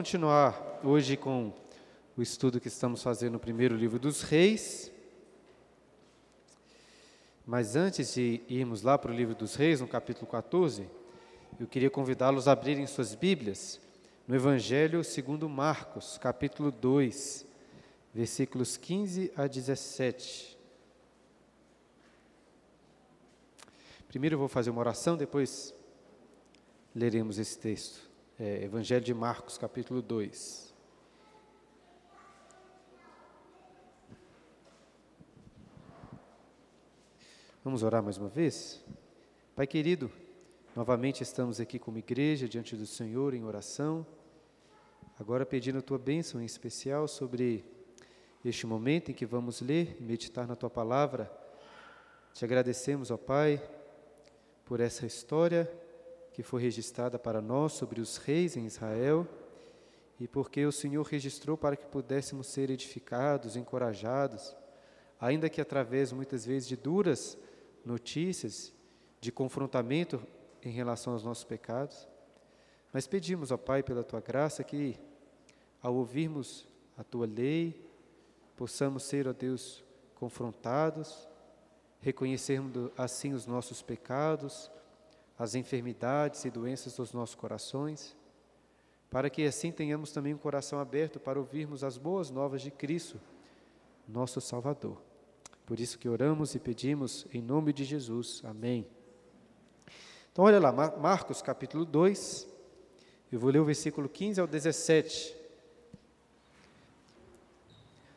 continuar hoje com o estudo que estamos fazendo no primeiro livro dos Reis. Mas antes de irmos lá para o livro dos Reis, no capítulo 14, eu queria convidá-los a abrirem suas Bíblias no Evangelho segundo Marcos, capítulo 2, versículos 15 a 17. Primeiro eu vou fazer uma oração, depois leremos esse texto é, Evangelho de Marcos, capítulo 2. Vamos orar mais uma vez? Pai querido, novamente estamos aqui como igreja diante do Senhor em oração, agora pedindo a tua bênção em especial sobre este momento em que vamos ler e meditar na tua palavra. Te agradecemos, ó Pai, por essa história que foi registrada para nós sobre os reis em Israel e porque o Senhor registrou para que pudéssemos ser edificados, encorajados, ainda que através muitas vezes de duras notícias, de confrontamento em relação aos nossos pecados. Mas pedimos, ó Pai, pela tua graça, que ao ouvirmos a tua lei, possamos ser, ó Deus, confrontados, reconhecermos assim os nossos pecados, as enfermidades e doenças dos nossos corações, para que assim tenhamos também um coração aberto para ouvirmos as boas novas de Cristo, nosso Salvador. Por isso que oramos e pedimos em nome de Jesus. Amém. Então, olha lá, Marcos capítulo 2, eu vou ler o versículo 15 ao 17.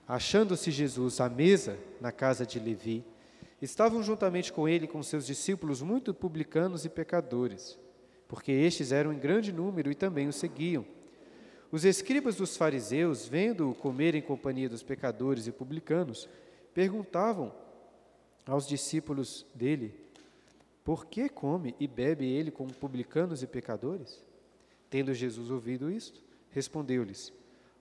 Achando-se Jesus à mesa na casa de Levi, Estavam juntamente com ele com seus discípulos muito publicanos e pecadores, porque estes eram em grande número e também o seguiam. Os escribas dos fariseus, vendo-o comer em companhia dos pecadores e publicanos, perguntavam aos discípulos dele: Por que come e bebe ele com publicanos e pecadores? Tendo Jesus ouvido isto, respondeu-lhes: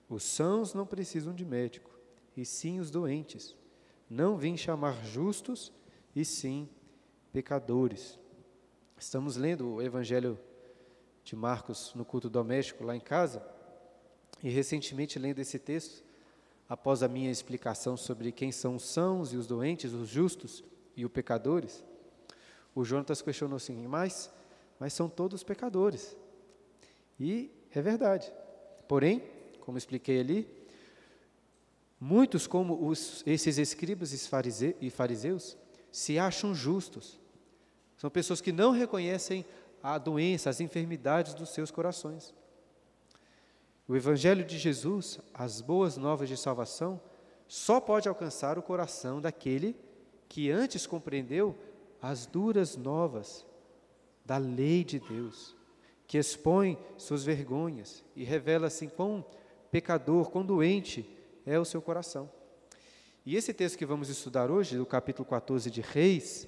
Os sãos não precisam de médico, e sim os doentes. Não vim chamar justos, e sim pecadores. Estamos lendo o Evangelho de Marcos no culto doméstico lá em casa, e recentemente lendo esse texto, após a minha explicação sobre quem são os sãos e os doentes, os justos e os pecadores, o Jonatas questionou assim: mas, mas são todos pecadores. E é verdade. Porém, como expliquei ali, Muitos, como os, esses escribas e fariseus, se acham justos. São pessoas que não reconhecem a doença, as enfermidades dos seus corações. O Evangelho de Jesus, as boas novas de salvação, só pode alcançar o coração daquele que antes compreendeu as duras novas da lei de Deus, que expõe suas vergonhas e revela assim quão pecador, quão doente é o seu coração. E esse texto que vamos estudar hoje, do capítulo 14 de Reis,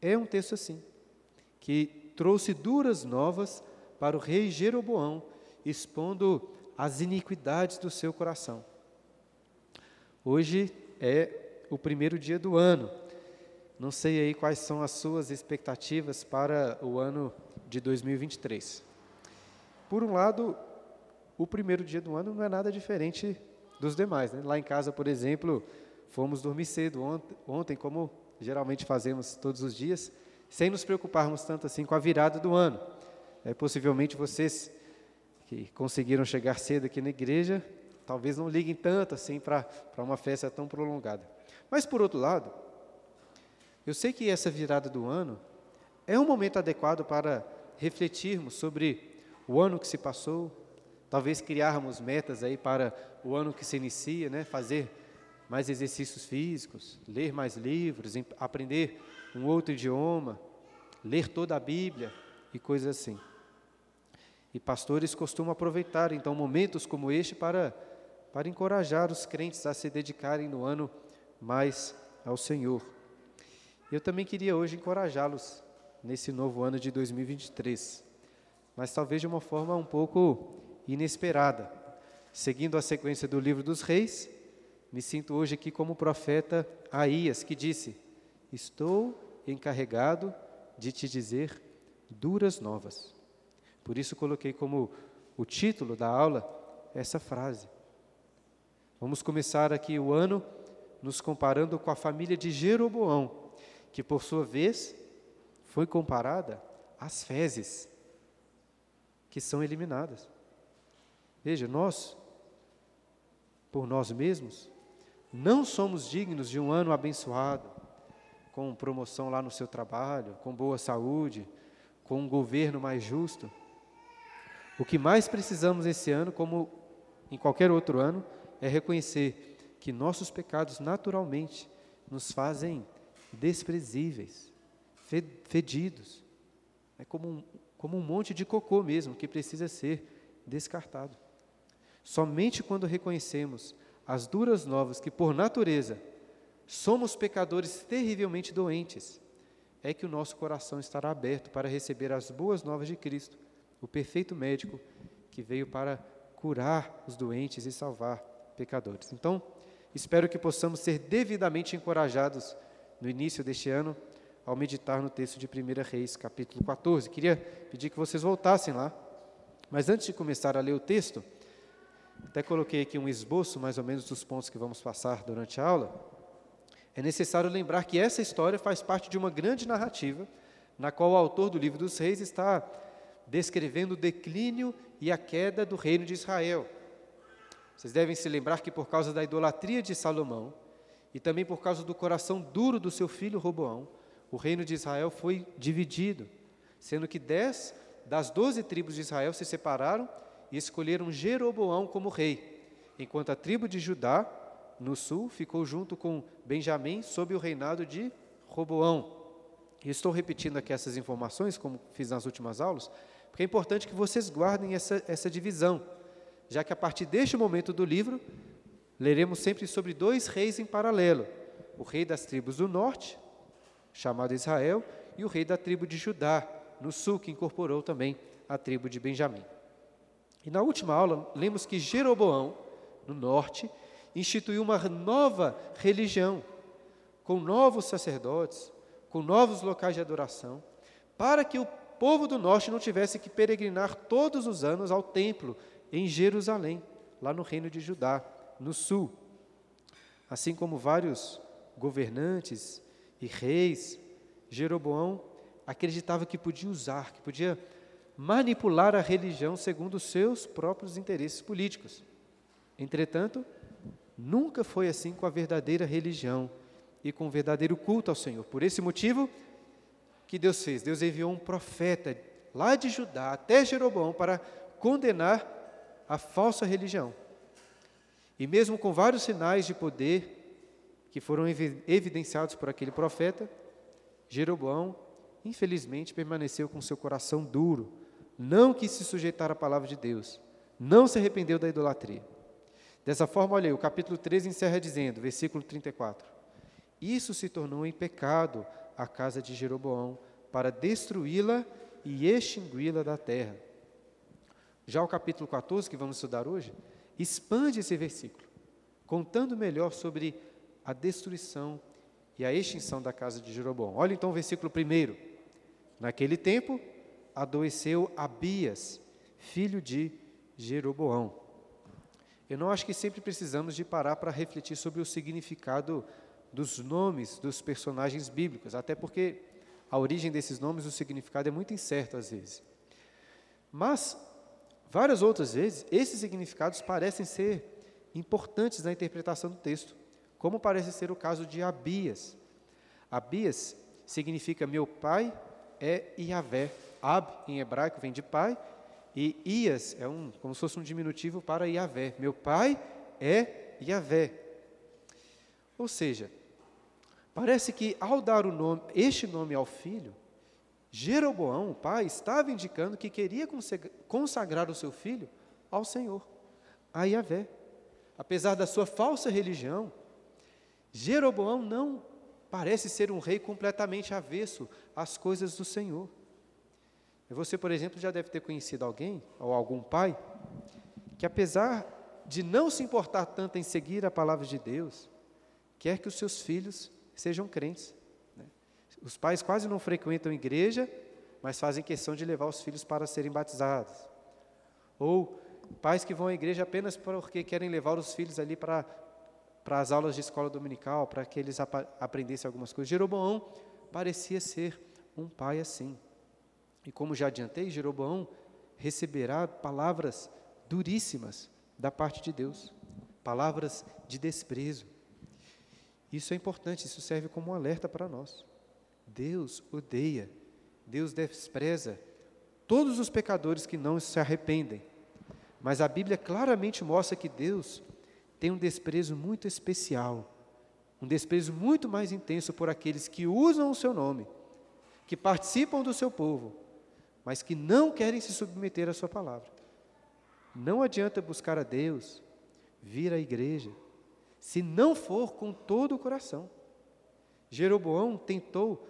é um texto assim, que trouxe duras novas para o rei Jeroboão, expondo as iniquidades do seu coração. Hoje é o primeiro dia do ano. Não sei aí quais são as suas expectativas para o ano de 2023. Por um lado, o primeiro dia do ano não é nada diferente dos demais. Né? Lá em casa, por exemplo, fomos dormir cedo ontem, como geralmente fazemos todos os dias, sem nos preocuparmos tanto assim com a virada do ano. É, possivelmente vocês que conseguiram chegar cedo aqui na igreja, talvez não liguem tanto assim para uma festa tão prolongada. Mas por outro lado, eu sei que essa virada do ano é um momento adequado para refletirmos sobre o ano que se passou, Talvez criarmos metas aí para o ano que se inicia, né? Fazer mais exercícios físicos, ler mais livros, aprender um outro idioma, ler toda a Bíblia e coisas assim. E pastores costumam aproveitar então momentos como este para para encorajar os crentes a se dedicarem no ano mais ao Senhor. Eu também queria hoje encorajá-los nesse novo ano de 2023, mas talvez de uma forma um pouco inesperada. Seguindo a sequência do livro dos reis, me sinto hoje aqui como o profeta Aías, que disse: Estou encarregado de te dizer duras novas. Por isso coloquei como o título da aula essa frase. Vamos começar aqui o ano nos comparando com a família de Jeroboão, que por sua vez foi comparada às fezes que são eliminadas. Veja, nós, por nós mesmos, não somos dignos de um ano abençoado, com promoção lá no seu trabalho, com boa saúde, com um governo mais justo. O que mais precisamos esse ano, como em qualquer outro ano, é reconhecer que nossos pecados naturalmente nos fazem desprezíveis, fedidos. É como um, como um monte de cocô mesmo, que precisa ser descartado. Somente quando reconhecemos as duras novas que, por natureza, somos pecadores terrivelmente doentes, é que o nosso coração estará aberto para receber as boas novas de Cristo, o perfeito médico que veio para curar os doentes e salvar pecadores. Então, espero que possamos ser devidamente encorajados no início deste ano ao meditar no texto de 1 Reis, capítulo 14. Queria pedir que vocês voltassem lá, mas antes de começar a ler o texto, até coloquei aqui um esboço mais ou menos dos pontos que vamos passar durante a aula. É necessário lembrar que essa história faz parte de uma grande narrativa, na qual o autor do livro dos reis está descrevendo o declínio e a queda do reino de Israel. Vocês devem se lembrar que por causa da idolatria de Salomão e também por causa do coração duro do seu filho Roboão, o reino de Israel foi dividido, sendo que dez das doze tribos de Israel se separaram e escolheram Jeroboão como rei, enquanto a tribo de Judá, no sul, ficou junto com Benjamim sob o reinado de Roboão. E estou repetindo aqui essas informações, como fiz nas últimas aulas, porque é importante que vocês guardem essa, essa divisão já que a partir deste momento do livro, leremos sempre sobre dois reis em paralelo: o rei das tribos do norte, chamado Israel, e o rei da tribo de Judá, no sul, que incorporou também a tribo de Benjamim. E na última aula, lemos que Jeroboão, no norte, instituiu uma nova religião, com novos sacerdotes, com novos locais de adoração, para que o povo do norte não tivesse que peregrinar todos os anos ao templo em Jerusalém, lá no reino de Judá, no sul. Assim como vários governantes e reis, Jeroboão acreditava que podia usar, que podia manipular a religião segundo os seus próprios interesses políticos. Entretanto, nunca foi assim com a verdadeira religião e com o verdadeiro culto ao Senhor. Por esse motivo que Deus fez, Deus enviou um profeta lá de Judá até Jeroboão para condenar a falsa religião. E mesmo com vários sinais de poder que foram evidenciados por aquele profeta, Jeroboão, infelizmente, permaneceu com seu coração duro, não quis se sujeitar à palavra de Deus, não se arrependeu da idolatria. Dessa forma, olha aí, o capítulo 13 encerra dizendo, versículo 34: Isso se tornou em pecado a casa de Jeroboão, para destruí-la e extingui-la da terra. Já o capítulo 14, que vamos estudar hoje, expande esse versículo, contando melhor sobre a destruição e a extinção da casa de Jeroboão. Olha então o versículo 1. Naquele tempo, adoeceu Abias, filho de Jeroboão. Eu não acho que sempre precisamos de parar para refletir sobre o significado dos nomes dos personagens bíblicos, até porque a origem desses nomes, o significado é muito incerto às vezes. Mas Várias outras vezes, esses significados parecem ser importantes na interpretação do texto, como parece ser o caso de Abias. Abias significa meu pai é Iavé. Ab, em hebraico, vem de pai, e Ias é um, como se fosse um diminutivo para Iavé. Meu pai é Iavé. Ou seja, parece que ao dar o nome, este nome ao filho, Jeroboão, o pai, estava indicando que queria consagrar o seu filho ao Senhor, a Yahvé. Apesar da sua falsa religião, Jeroboão não parece ser um rei completamente avesso às coisas do Senhor. Você, por exemplo, já deve ter conhecido alguém, ou algum pai, que apesar de não se importar tanto em seguir a palavra de Deus, quer que os seus filhos sejam crentes. Os pais quase não frequentam igreja, mas fazem questão de levar os filhos para serem batizados. Ou pais que vão à igreja apenas porque querem levar os filhos ali para, para as aulas de escola dominical, para que eles ap aprendessem algumas coisas. Jeroboão parecia ser um pai assim. E como já adiantei, Jeroboão receberá palavras duríssimas da parte de Deus, palavras de desprezo. Isso é importante, isso serve como um alerta para nós. Deus odeia, Deus despreza todos os pecadores que não se arrependem. Mas a Bíblia claramente mostra que Deus tem um desprezo muito especial, um desprezo muito mais intenso por aqueles que usam o seu nome, que participam do seu povo, mas que não querem se submeter à sua palavra. Não adianta buscar a Deus, vir à igreja, se não for com todo o coração. Jeroboão tentou,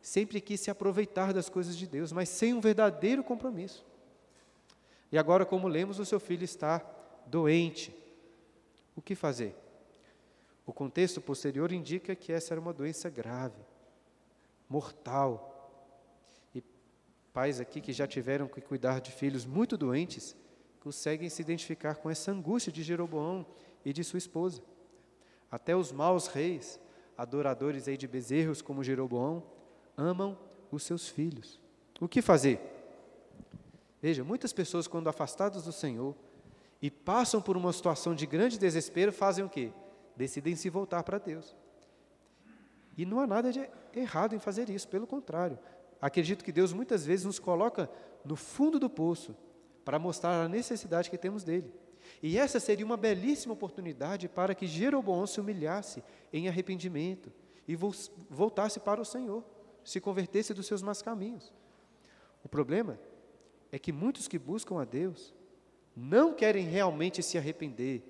sempre quis se aproveitar das coisas de Deus, mas sem um verdadeiro compromisso. E agora, como lemos, o seu filho está doente. O que fazer? O contexto posterior indica que essa era uma doença grave, mortal. Pais aqui que já tiveram que cuidar de filhos muito doentes, conseguem se identificar com essa angústia de Jeroboão e de sua esposa. Até os maus reis, adoradores aí de bezerros como Jeroboão, amam os seus filhos. O que fazer? Veja, muitas pessoas, quando afastadas do Senhor e passam por uma situação de grande desespero, fazem o quê? Decidem se voltar para Deus. E não há nada de errado em fazer isso, pelo contrário. Acredito que Deus muitas vezes nos coloca no fundo do poço para mostrar a necessidade que temos dele. E essa seria uma belíssima oportunidade para que Jeroboão se humilhasse em arrependimento e voltasse para o Senhor, se convertesse dos seus más caminhos. O problema é que muitos que buscam a Deus não querem realmente se arrepender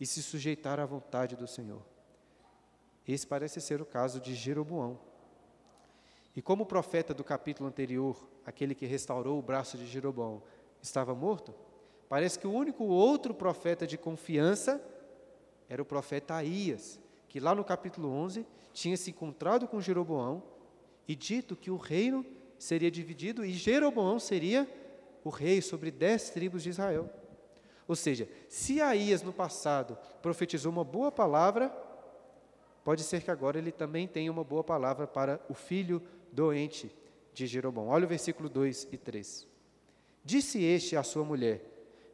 e se sujeitar à vontade do Senhor. Esse parece ser o caso de Jeroboão. E como o profeta do capítulo anterior, aquele que restaurou o braço de Jeroboão, estava morto, Parece que o único outro profeta de confiança era o profeta Aías, que lá no capítulo 11 tinha se encontrado com Jeroboão e dito que o reino seria dividido e Jeroboão seria o rei sobre dez tribos de Israel. Ou seja, se Aías no passado profetizou uma boa palavra, pode ser que agora ele também tenha uma boa palavra para o filho doente de Jeroboão. Olha o versículo 2 e 3. Disse este à sua mulher: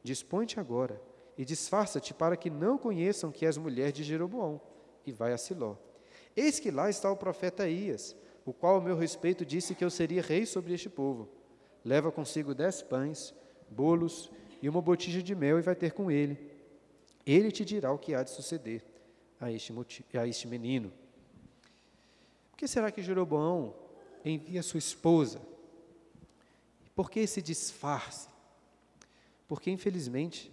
Dispõe-te agora e disfarça-te para que não conheçam que és mulher de Jeroboão, e vai a Siló. Eis que lá está o profeta Ias, o qual, ao meu respeito, disse que eu seria rei sobre este povo. Leva consigo dez pães, bolos e uma botija de mel e vai ter com ele. Ele te dirá o que há de suceder a este, a este menino. Por que será que Jeroboão envia sua esposa? Por que esse disfarce? Porque, infelizmente,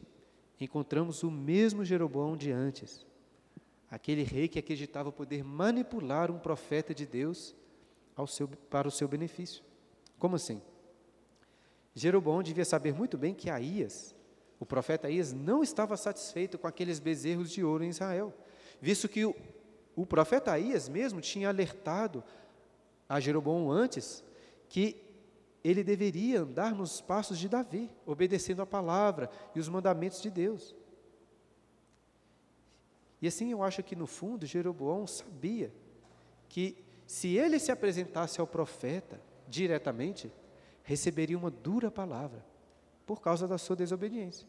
encontramos o mesmo Jeroboão de antes, aquele rei que acreditava poder manipular um profeta de Deus seu, para o seu benefício. Como assim? Jeroboão devia saber muito bem que Aías, o profeta Aías, não estava satisfeito com aqueles bezerros de ouro em Israel, visto que o, o profeta Aías mesmo tinha alertado a Jeroboão antes que ele deveria andar nos passos de Davi, obedecendo a palavra e os mandamentos de Deus. E assim eu acho que no fundo Jeroboão sabia que se ele se apresentasse ao profeta diretamente, receberia uma dura palavra por causa da sua desobediência.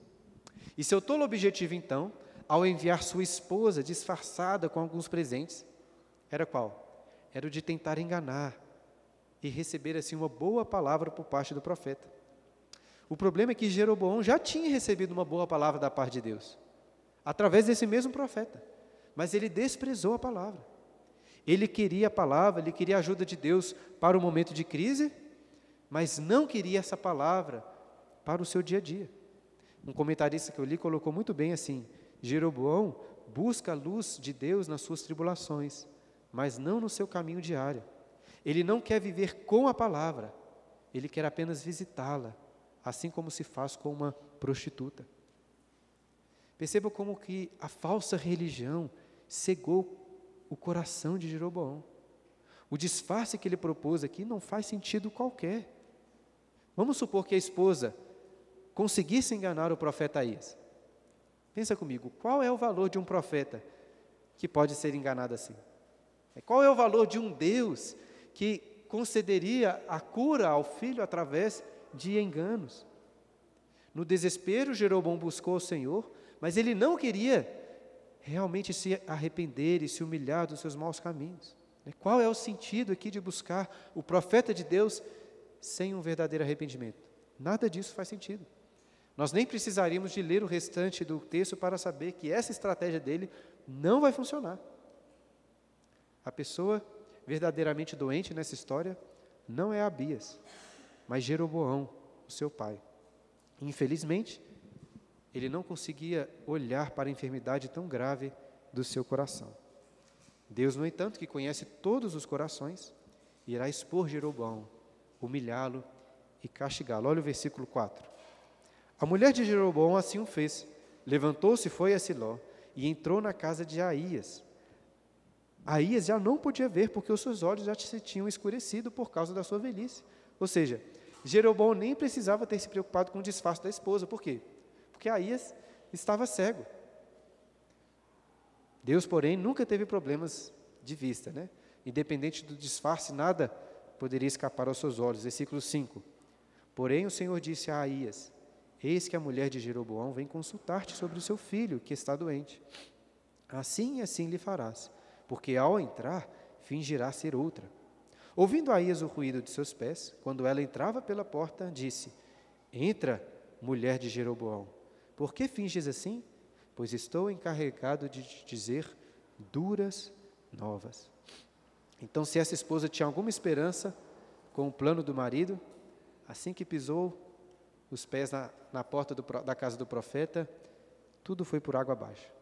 E seu tolo objetivo então, ao enviar sua esposa disfarçada com alguns presentes, era qual? Era o de tentar enganar, e receber assim uma boa palavra por parte do profeta. O problema é que Jeroboão já tinha recebido uma boa palavra da parte de Deus, através desse mesmo profeta, mas ele desprezou a palavra. Ele queria a palavra, ele queria a ajuda de Deus para o momento de crise, mas não queria essa palavra para o seu dia a dia. Um comentarista que eu li colocou muito bem assim: Jeroboão busca a luz de Deus nas suas tribulações, mas não no seu caminho diário. Ele não quer viver com a palavra, ele quer apenas visitá-la, assim como se faz com uma prostituta. Perceba como que a falsa religião cegou o coração de Jeroboão. O disfarce que ele propôs aqui não faz sentido qualquer. Vamos supor que a esposa conseguisse enganar o profeta Aías. Pensa comigo, qual é o valor de um profeta que pode ser enganado assim? Qual é o valor de um Deus que concederia a cura ao filho através de enganos? No desespero, Jeroboão buscou o Senhor, mas ele não queria realmente se arrepender e se humilhar dos seus maus caminhos. Qual é o sentido aqui de buscar o profeta de Deus sem um verdadeiro arrependimento? Nada disso faz sentido. Nós nem precisaríamos de ler o restante do texto para saber que essa estratégia dele não vai funcionar. A pessoa verdadeiramente doente nessa história não é Abias, mas Jeroboão, o seu pai. Infelizmente, ele não conseguia olhar para a enfermidade tão grave do seu coração. Deus, no entanto, que conhece todos os corações, irá expor Jeroboão, humilhá-lo e castigá-lo. Olha o versículo 4. A mulher de Jeroboão assim o fez. Levantou-se, foi a Siló e entrou na casa de Aías. Aías já não podia ver porque os seus olhos já se tinham escurecido por causa da sua velhice. Ou seja, Jeroboão nem precisava ter se preocupado com o disfarce da esposa. Por quê? Porque Aías estava cego. Deus, porém, nunca teve problemas de vista, né? Independente do disfarce, nada poderia escapar aos seus olhos. Versículo 5. Porém, o Senhor disse a Aías: Eis que a mulher de Jeroboão vem consultar-te sobre o seu filho, que está doente. Assim e assim lhe farás, porque ao entrar, fingirá ser outra. Ouvindo Aías o ruído de seus pés, quando ela entrava pela porta, disse: Entra, mulher de Jeroboão. Por que finges assim? Pois estou encarregado de te dizer duras novas. Então, se essa esposa tinha alguma esperança com o plano do marido, assim que pisou os pés na, na porta do, da casa do profeta, tudo foi por água abaixo.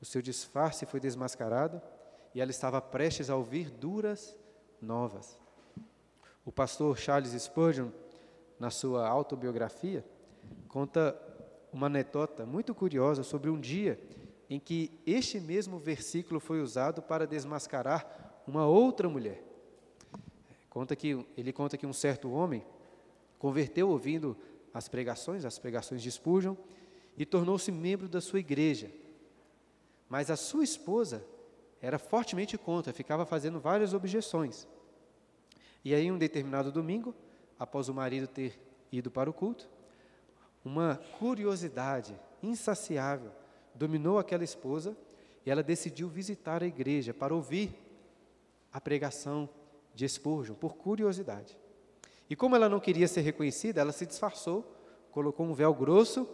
O seu disfarce foi desmascarado e ela estava prestes a ouvir duras novas. O pastor Charles Spurgeon, na sua autobiografia, conta uma anedota muito curiosa sobre um dia em que este mesmo versículo foi usado para desmascarar uma outra mulher. Conta que ele conta que um certo homem converteu ouvindo as pregações, as pregações de Spurgeon, e tornou-se membro da sua igreja. Mas a sua esposa era fortemente contra, ficava fazendo várias objeções. E aí, um determinado domingo, após o marido ter ido para o culto, uma curiosidade insaciável dominou aquela esposa e ela decidiu visitar a igreja para ouvir a pregação de Spurgeon, por curiosidade. E como ela não queria ser reconhecida, ela se disfarçou, colocou um véu grosso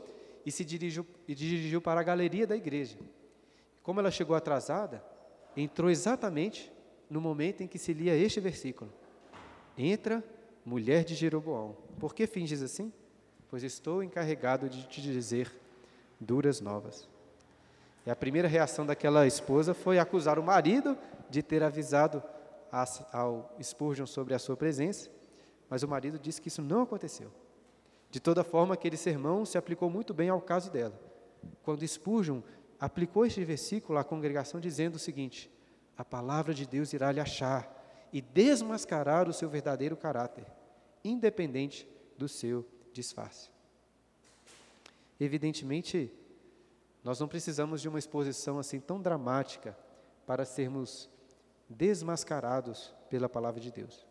e se dirigiu, e dirigiu para a galeria da igreja. Como ela chegou atrasada, entrou exatamente no momento em que se lia este versículo. Entra, mulher de Jeroboão. Por que finges assim? Pois estou encarregado de te dizer duras novas. E a primeira reação daquela esposa foi acusar o marido de ter avisado ao Spurgeon sobre a sua presença. Mas o marido disse que isso não aconteceu. De toda forma, aquele sermão se aplicou muito bem ao caso dela. Quando Spurgeon aplicou este versículo à congregação dizendo o seguinte: A palavra de Deus irá lhe achar e desmascarar o seu verdadeiro caráter, independente do seu disfarce. Evidentemente, nós não precisamos de uma exposição assim tão dramática para sermos desmascarados pela palavra de Deus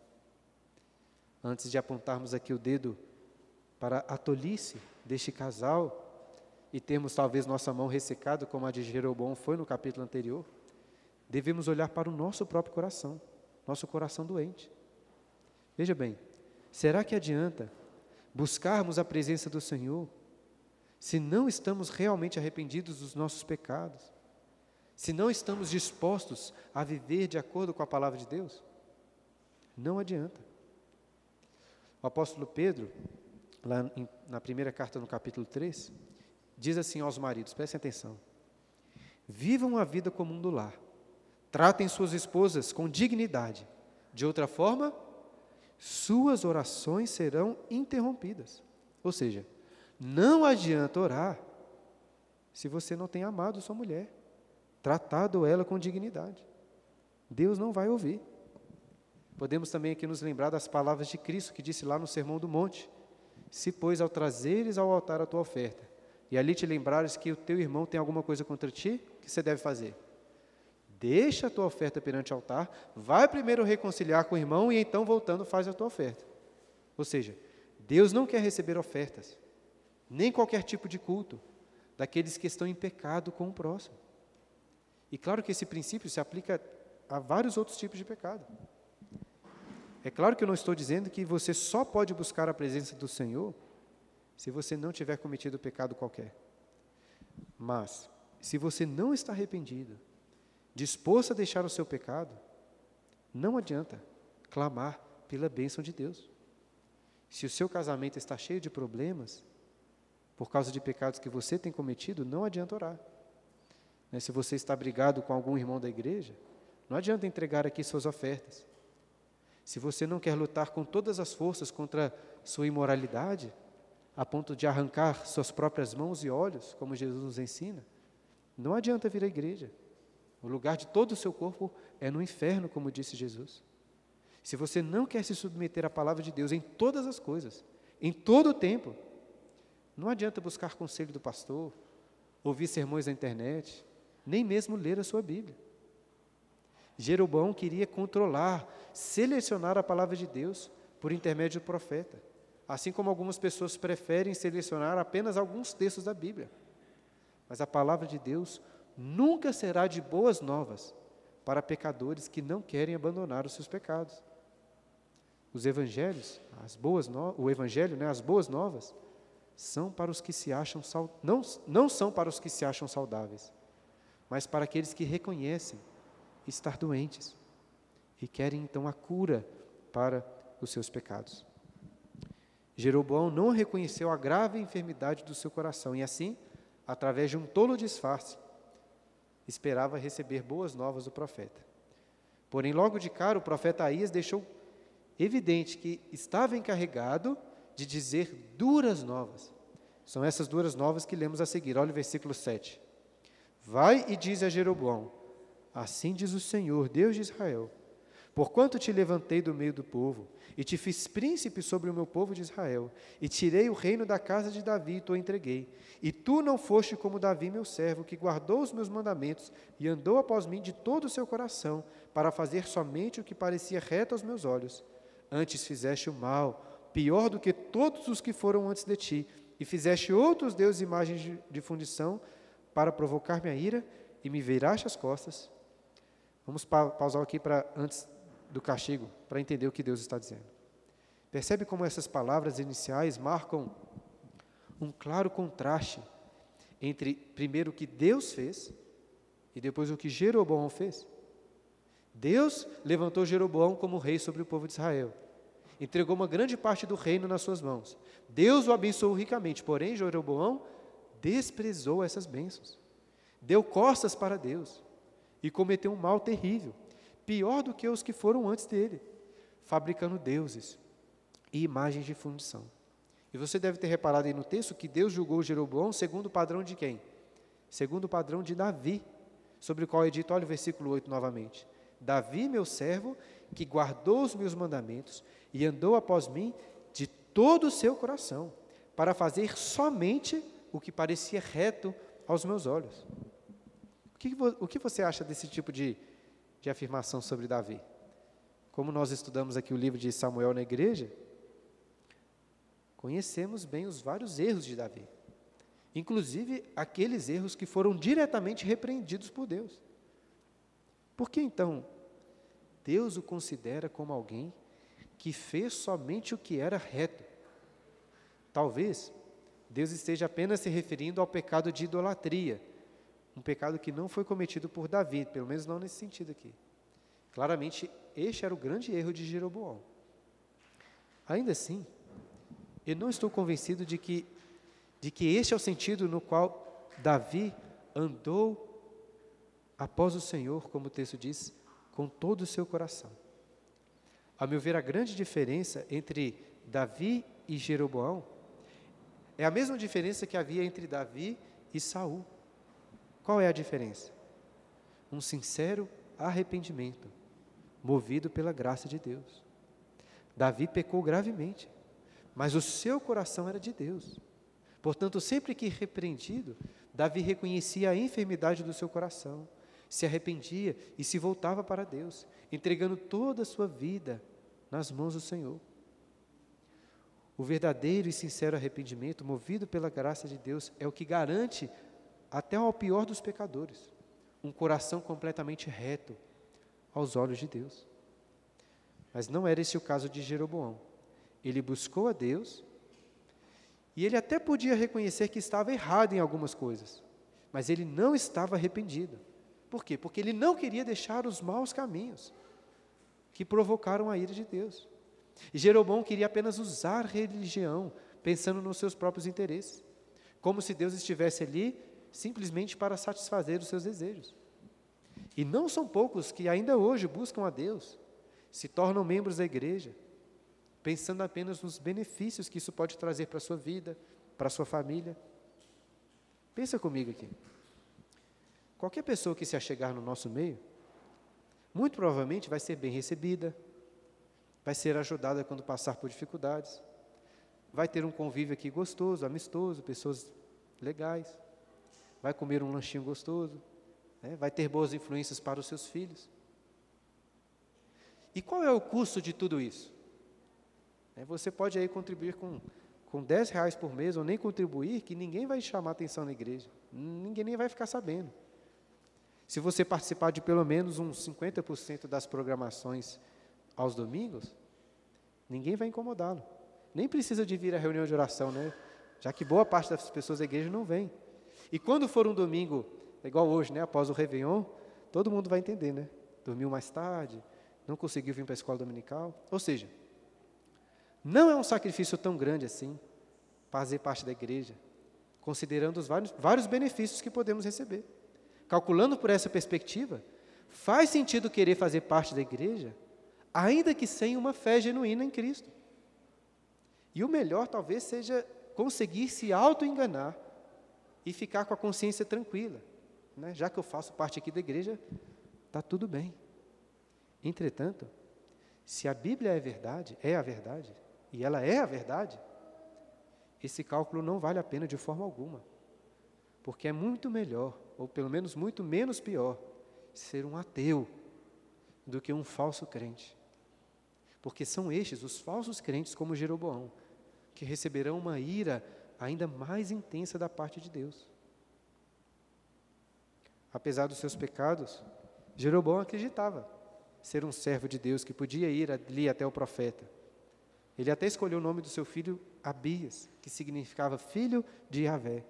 antes de apontarmos aqui o dedo para a tolice deste casal e termos talvez nossa mão ressecada, como a de Jeroboão foi no capítulo anterior, devemos olhar para o nosso próprio coração, nosso coração doente. Veja bem, será que adianta buscarmos a presença do Senhor se não estamos realmente arrependidos dos nossos pecados? Se não estamos dispostos a viver de acordo com a palavra de Deus? Não adianta. O apóstolo Pedro, lá na primeira carta, no capítulo 3, diz assim aos maridos: prestem atenção. Vivam a vida comum do lar. Tratem suas esposas com dignidade. De outra forma, suas orações serão interrompidas. Ou seja, não adianta orar se você não tem amado sua mulher, tratado ela com dignidade. Deus não vai ouvir. Podemos também aqui nos lembrar das palavras de Cristo que disse lá no Sermão do Monte: Se, pois, ao trazeres ao altar a tua oferta, e ali te lembrares que o teu irmão tem alguma coisa contra ti, o que você deve fazer? Deixa a tua oferta perante o altar, vai primeiro reconciliar com o irmão e então, voltando, faz a tua oferta. Ou seja, Deus não quer receber ofertas, nem qualquer tipo de culto, daqueles que estão em pecado com o próximo. E claro que esse princípio se aplica a vários outros tipos de pecado. É claro que eu não estou dizendo que você só pode buscar a presença do Senhor se você não tiver cometido pecado qualquer. Mas, se você não está arrependido, disposto a deixar o seu pecado, não adianta clamar pela bênção de Deus. Se o seu casamento está cheio de problemas, por causa de pecados que você tem cometido, não adianta orar. Né, se você está brigado com algum irmão da igreja, não adianta entregar aqui suas ofertas. Se você não quer lutar com todas as forças contra sua imoralidade, a ponto de arrancar suas próprias mãos e olhos, como Jesus nos ensina, não adianta vir à igreja. O lugar de todo o seu corpo é no inferno, como disse Jesus. Se você não quer se submeter à palavra de Deus em todas as coisas, em todo o tempo, não adianta buscar conselho do pastor, ouvir sermões na internet, nem mesmo ler a sua Bíblia. Jeroboão queria controlar, selecionar a palavra de Deus por intermédio do profeta, assim como algumas pessoas preferem selecionar apenas alguns textos da Bíblia. Mas a palavra de Deus nunca será de boas novas para pecadores que não querem abandonar os seus pecados. Os evangelhos, as boas no... o evangelho, né, as boas novas, são para os que se acham não, não são para os que se acham saudáveis, mas para aqueles que reconhecem estar doentes e querem então a cura para os seus pecados. Jeroboão não reconheceu a grave enfermidade do seu coração e assim, através de um tolo disfarce, esperava receber boas novas do profeta. Porém, logo de cara, o profeta Aías deixou evidente que estava encarregado de dizer duras novas. São essas duras novas que lemos a seguir. Olha o versículo 7. Vai e diz a Jeroboão: Assim diz o Senhor, Deus de Israel: Porquanto te levantei do meio do povo, e te fiz príncipe sobre o meu povo de Israel, e tirei o reino da casa de Davi e te entreguei. E tu não foste como Davi, meu servo, que guardou os meus mandamentos e andou após mim de todo o seu coração, para fazer somente o que parecia reto aos meus olhos. Antes fizeste o mal, pior do que todos os que foram antes de ti, e fizeste outros deuses imagens de, de fundição para provocar minha ira e me viraste as costas. Vamos pa pausar aqui para antes do castigo, para entender o que Deus está dizendo. Percebe como essas palavras iniciais marcam um claro contraste entre primeiro o que Deus fez e depois o que Jeroboão fez. Deus levantou Jeroboão como rei sobre o povo de Israel entregou uma grande parte do reino nas suas mãos. Deus o abençoou ricamente, porém Jeroboão desprezou essas bênçãos. Deu costas para Deus e cometeu um mal terrível, pior do que os que foram antes dele, fabricando deuses e imagens de fundição. E você deve ter reparado aí no texto que Deus julgou Jeroboão segundo o padrão de quem? Segundo o padrão de Davi, sobre o qual é dito, olha o versículo 8 novamente. Davi, meu servo, que guardou os meus mandamentos e andou após mim de todo o seu coração, para fazer somente o que parecia reto aos meus olhos. O que, o que você acha desse tipo de, de afirmação sobre Davi? Como nós estudamos aqui o livro de Samuel na igreja, conhecemos bem os vários erros de Davi, inclusive aqueles erros que foram diretamente repreendidos por Deus. Por que então Deus o considera como alguém que fez somente o que era reto. Talvez Deus esteja apenas se referindo ao pecado de idolatria, um pecado que não foi cometido por Davi, pelo menos não nesse sentido aqui. Claramente, este era o grande erro de Jeroboão. Ainda assim, eu não estou convencido de que, de que este é o sentido no qual Davi andou após o Senhor, como o texto diz, com todo o seu coração. A meu ver, a grande diferença entre Davi e Jeroboão é a mesma diferença que havia entre Davi e Saul. Qual é a diferença? Um sincero arrependimento, movido pela graça de Deus. Davi pecou gravemente, mas o seu coração era de Deus. Portanto, sempre que repreendido, Davi reconhecia a enfermidade do seu coração, se arrependia e se voltava para Deus, entregando toda a sua vida nas mãos do Senhor. O verdadeiro e sincero arrependimento, movido pela graça de Deus, é o que garante, até ao pior dos pecadores, um coração completamente reto aos olhos de Deus. Mas não era esse o caso de Jeroboão. Ele buscou a Deus e ele até podia reconhecer que estava errado em algumas coisas, mas ele não estava arrependido. Por quê? Porque ele não queria deixar os maus caminhos que provocaram a ira de Deus. E Jeroboão queria apenas usar religião, pensando nos seus próprios interesses, como se Deus estivesse ali simplesmente para satisfazer os seus desejos. E não são poucos que ainda hoje buscam a Deus, se tornam membros da igreja, pensando apenas nos benefícios que isso pode trazer para a sua vida, para a sua família. Pensa comigo aqui. Qualquer pessoa que se achegar no nosso meio, muito provavelmente vai ser bem recebida, vai ser ajudada quando passar por dificuldades, vai ter um convívio aqui gostoso, amistoso, pessoas legais, vai comer um lanchinho gostoso, né? vai ter boas influências para os seus filhos. E qual é o custo de tudo isso? Né, você pode aí contribuir com, com 10 reais por mês ou nem contribuir, que ninguém vai chamar atenção na igreja. Ninguém nem vai ficar sabendo. Se você participar de pelo menos uns 50% das programações aos domingos, ninguém vai incomodá-lo. Nem precisa de vir à reunião de oração, né? Já que boa parte das pessoas da igreja não vem. E quando for um domingo, igual hoje, né? Após o Réveillon, todo mundo vai entender, né? Dormiu mais tarde, não conseguiu vir para a escola dominical. Ou seja, não é um sacrifício tão grande assim fazer parte da igreja, considerando os vários, vários benefícios que podemos receber. Calculando por essa perspectiva, faz sentido querer fazer parte da igreja, ainda que sem uma fé genuína em Cristo. E o melhor talvez seja conseguir se auto-enganar e ficar com a consciência tranquila. Né? Já que eu faço parte aqui da igreja, está tudo bem. Entretanto, se a Bíblia é verdade, é a verdade, e ela é a verdade, esse cálculo não vale a pena de forma alguma. Porque é muito melhor, ou pelo menos muito menos pior, ser um ateu do que um falso crente. Porque são estes, os falsos crentes, como Jeroboão, que receberão uma ira ainda mais intensa da parte de Deus. Apesar dos seus pecados, Jeroboão acreditava ser um servo de Deus que podia ir ali até o profeta ele até escolheu o nome do seu filho Abias, que significava filho de Yahvé.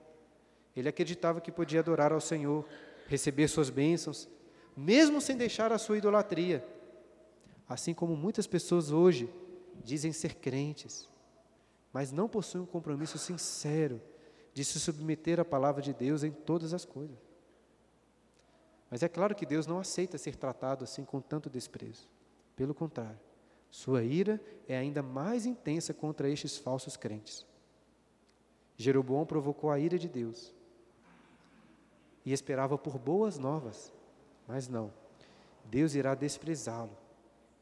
Ele acreditava que podia adorar ao Senhor, receber suas bênçãos, mesmo sem deixar a sua idolatria. Assim como muitas pessoas hoje dizem ser crentes, mas não possuem um compromisso sincero de se submeter à palavra de Deus em todas as coisas. Mas é claro que Deus não aceita ser tratado assim com tanto desprezo. Pelo contrário, sua ira é ainda mais intensa contra estes falsos crentes. Jeroboão provocou a ira de Deus e esperava por boas novas, mas não. Deus irá desprezá-lo,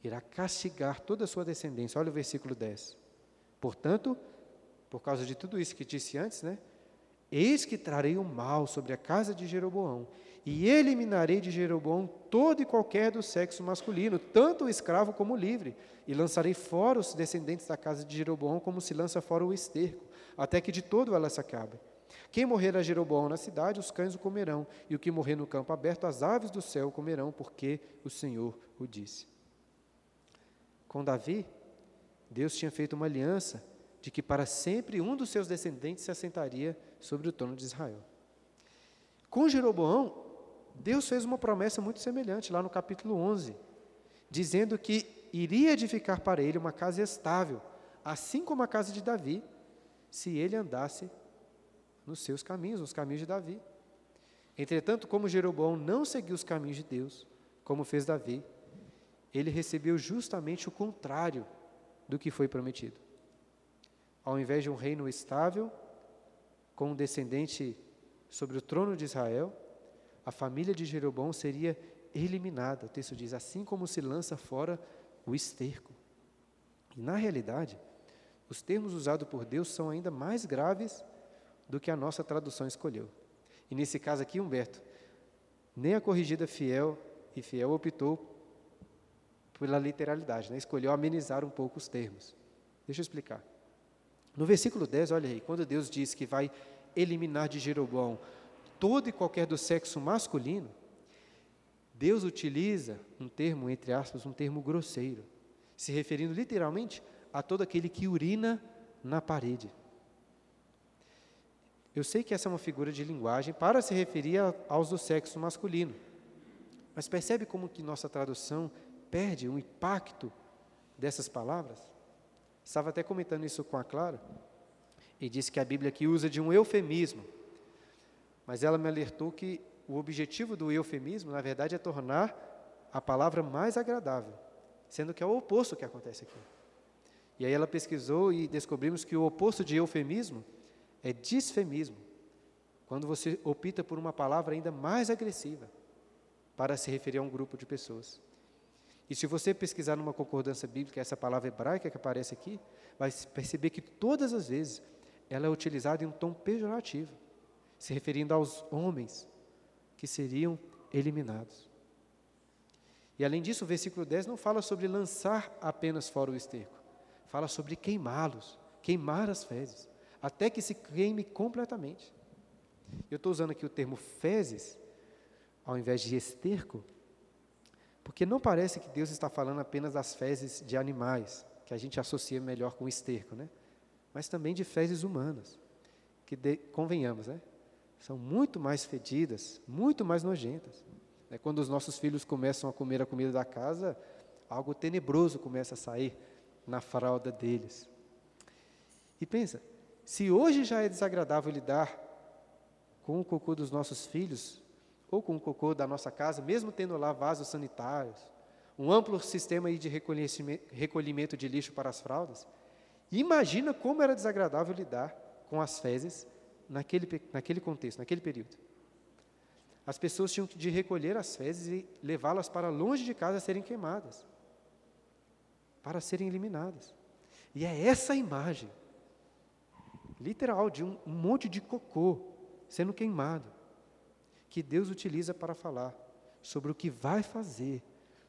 irá castigar toda a sua descendência. Olha o versículo 10. Portanto, por causa de tudo isso que disse antes, né? Eis que trarei o mal sobre a casa de Jeroboão, e eliminarei de Jeroboão todo e qualquer do sexo masculino, tanto o escravo como o livre, e lançarei fora os descendentes da casa de Jeroboão, como se lança fora o esterco, até que de todo ela se acabe. Quem morrer a Jeroboão na cidade, os cães o comerão, e o que morrer no campo aberto, as aves do céu o comerão, porque o Senhor o disse. Com Davi, Deus tinha feito uma aliança de que para sempre um dos seus descendentes se assentaria sobre o trono de Israel. Com Jeroboão, Deus fez uma promessa muito semelhante lá no capítulo 11, dizendo que iria edificar para ele uma casa estável, assim como a casa de Davi, se ele andasse nos seus caminhos, nos caminhos de Davi. Entretanto, como Jeroboão não seguiu os caminhos de Deus, como fez Davi, ele recebeu justamente o contrário do que foi prometido. Ao invés de um reino estável, com um descendente sobre o trono de Israel, a família de Jeroboão seria eliminada. O texto diz: assim como se lança fora o esterco. E na realidade, os termos usados por Deus são ainda mais graves do que a nossa tradução escolheu. E nesse caso aqui, Humberto, nem a corrigida fiel e fiel optou pela literalidade, né? escolheu amenizar um pouco os termos. Deixa eu explicar. No versículo 10, olha aí, quando Deus diz que vai eliminar de Jeroboão todo e qualquer do sexo masculino, Deus utiliza um termo, entre aspas, um termo grosseiro, se referindo literalmente a todo aquele que urina na parede. Eu sei que essa é uma figura de linguagem para se referir a, aos do sexo masculino. Mas percebe como que nossa tradução perde o impacto dessas palavras? Estava até comentando isso com a Clara, e disse que a Bíblia aqui usa de um eufemismo. Mas ela me alertou que o objetivo do eufemismo, na verdade, é tornar a palavra mais agradável, sendo que é o oposto que acontece aqui. E aí ela pesquisou e descobrimos que o oposto de eufemismo é disfemismo, quando você opta por uma palavra ainda mais agressiva para se referir a um grupo de pessoas. E se você pesquisar numa concordância bíblica essa palavra hebraica que aparece aqui, vai perceber que todas as vezes ela é utilizada em um tom pejorativo, se referindo aos homens que seriam eliminados. E além disso, o versículo 10 não fala sobre lançar apenas fora o esterco, fala sobre queimá-los, queimar as fezes até que se queime completamente. Eu estou usando aqui o termo fezes, ao invés de esterco, porque não parece que Deus está falando apenas das fezes de animais, que a gente associa melhor com esterco, né? Mas também de fezes humanas, que de, convenhamos, né? São muito mais fedidas, muito mais nojentas. É quando os nossos filhos começam a comer a comida da casa, algo tenebroso começa a sair na fralda deles. E pensa, se hoje já é desagradável lidar com o cocô dos nossos filhos, ou com o cocô da nossa casa, mesmo tendo lá vasos sanitários, um amplo sistema de recolhimento de lixo para as fraldas, imagina como era desagradável lidar com as fezes naquele, naquele contexto, naquele período. As pessoas tinham de recolher as fezes e levá-las para longe de casa a serem queimadas, para serem eliminadas. E é essa imagem literal, de um, um monte de cocô sendo queimado, que Deus utiliza para falar sobre o que vai fazer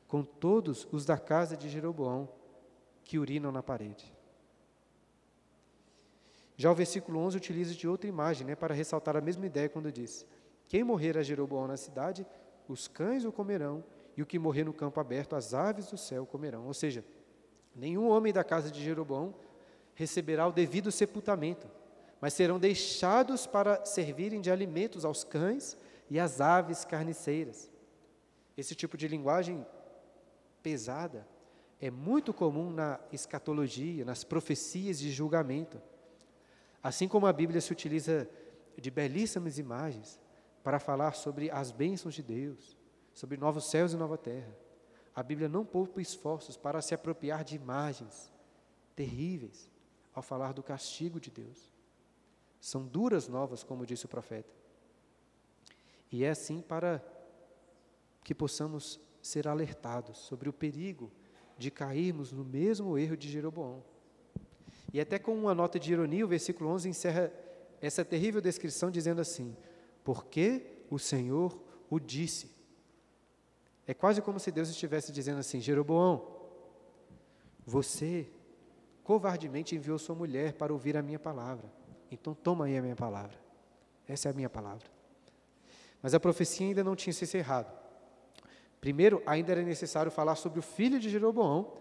com todos os da casa de Jeroboão que urinam na parede. Já o versículo 11 utiliza de outra imagem, né, para ressaltar a mesma ideia quando diz: Quem morrer a Jeroboão na cidade, os cães o comerão, e o que morrer no campo aberto, as aves do céu comerão. Ou seja, nenhum homem da casa de Jeroboão receberá o devido sepultamento mas serão deixados para servirem de alimentos aos cães e às aves carniceiras. Esse tipo de linguagem pesada é muito comum na escatologia, nas profecias de julgamento. Assim como a Bíblia se utiliza de belíssimas imagens para falar sobre as bênçãos de Deus, sobre novos céus e nova terra, a Bíblia não poupa esforços para se apropriar de imagens terríveis ao falar do castigo de Deus. São duras novas, como disse o profeta. E é assim para que possamos ser alertados sobre o perigo de cairmos no mesmo erro de Jeroboão. E até com uma nota de ironia, o versículo 11 encerra essa terrível descrição dizendo assim: Porque o Senhor o disse. É quase como se Deus estivesse dizendo assim: Jeroboão, você covardemente enviou sua mulher para ouvir a minha palavra. Então toma aí a minha palavra. Essa é a minha palavra. Mas a profecia ainda não tinha se encerrado. Primeiro, ainda era necessário falar sobre o filho de Jeroboão,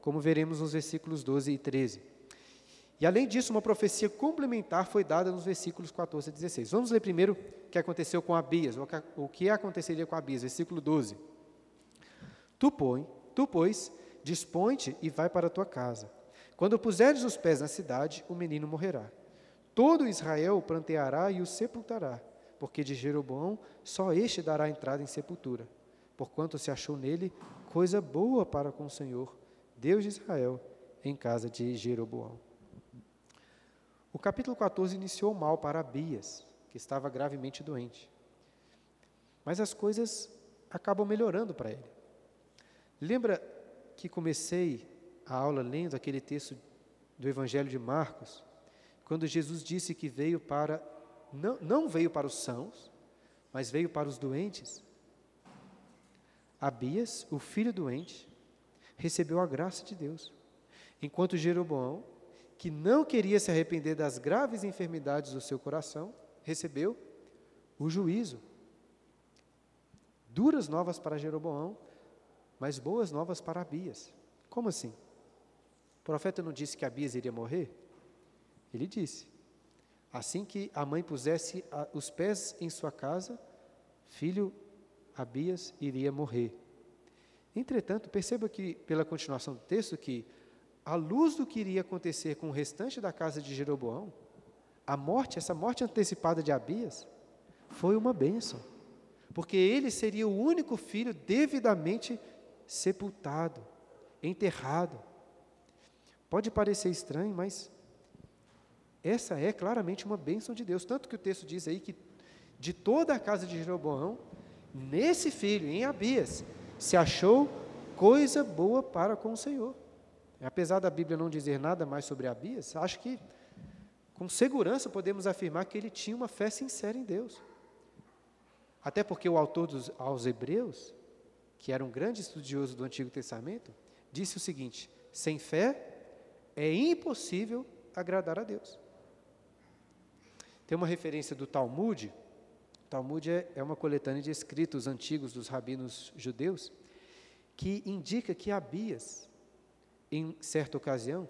como veremos nos versículos 12 e 13. E além disso, uma profecia complementar foi dada nos versículos 14 e 16. Vamos ler primeiro o que aconteceu com Abias, o que aconteceria com Abias, versículo 12. Tu, põe, tu pois, dispõe-te e vai para a tua casa. Quando puseres os pés na cidade, o menino morrerá. Todo Israel o planteará e o sepultará, porque de Jeroboão só este dará entrada em sepultura, porquanto se achou nele coisa boa para com o Senhor, Deus de Israel, em casa de Jeroboão. O capítulo 14 iniciou mal para Abias, que estava gravemente doente. Mas as coisas acabam melhorando para ele. Lembra que comecei a aula lendo aquele texto do Evangelho de Marcos, quando Jesus disse que veio para, não, não veio para os sãos, mas veio para os doentes. Abias, o filho doente, recebeu a graça de Deus, enquanto Jeroboão, que não queria se arrepender das graves enfermidades do seu coração, recebeu o juízo. Duras novas para Jeroboão, mas boas novas para Abias. Como assim? O profeta não disse que Abias iria morrer? Ele disse: Assim que a mãe pusesse os pés em sua casa, filho Abias iria morrer. Entretanto, perceba que, pela continuação do texto, que, à luz do que iria acontecer com o restante da casa de Jeroboão, a morte, essa morte antecipada de Abias, foi uma bênção, porque ele seria o único filho devidamente sepultado, enterrado. Pode parecer estranho, mas essa é claramente uma bênção de Deus. Tanto que o texto diz aí que de toda a casa de Jeroboão, nesse filho, em Abias, se achou coisa boa para com o Senhor. Apesar da Bíblia não dizer nada mais sobre Abias, acho que com segurança podemos afirmar que ele tinha uma fé sincera em Deus. Até porque o autor dos, aos Hebreus, que era um grande estudioso do Antigo Testamento, disse o seguinte: sem fé é impossível agradar a Deus. Tem uma referência do Talmud. O Talmud é, é uma coletânea de escritos antigos dos rabinos judeus que indica que Abias, em certa ocasião,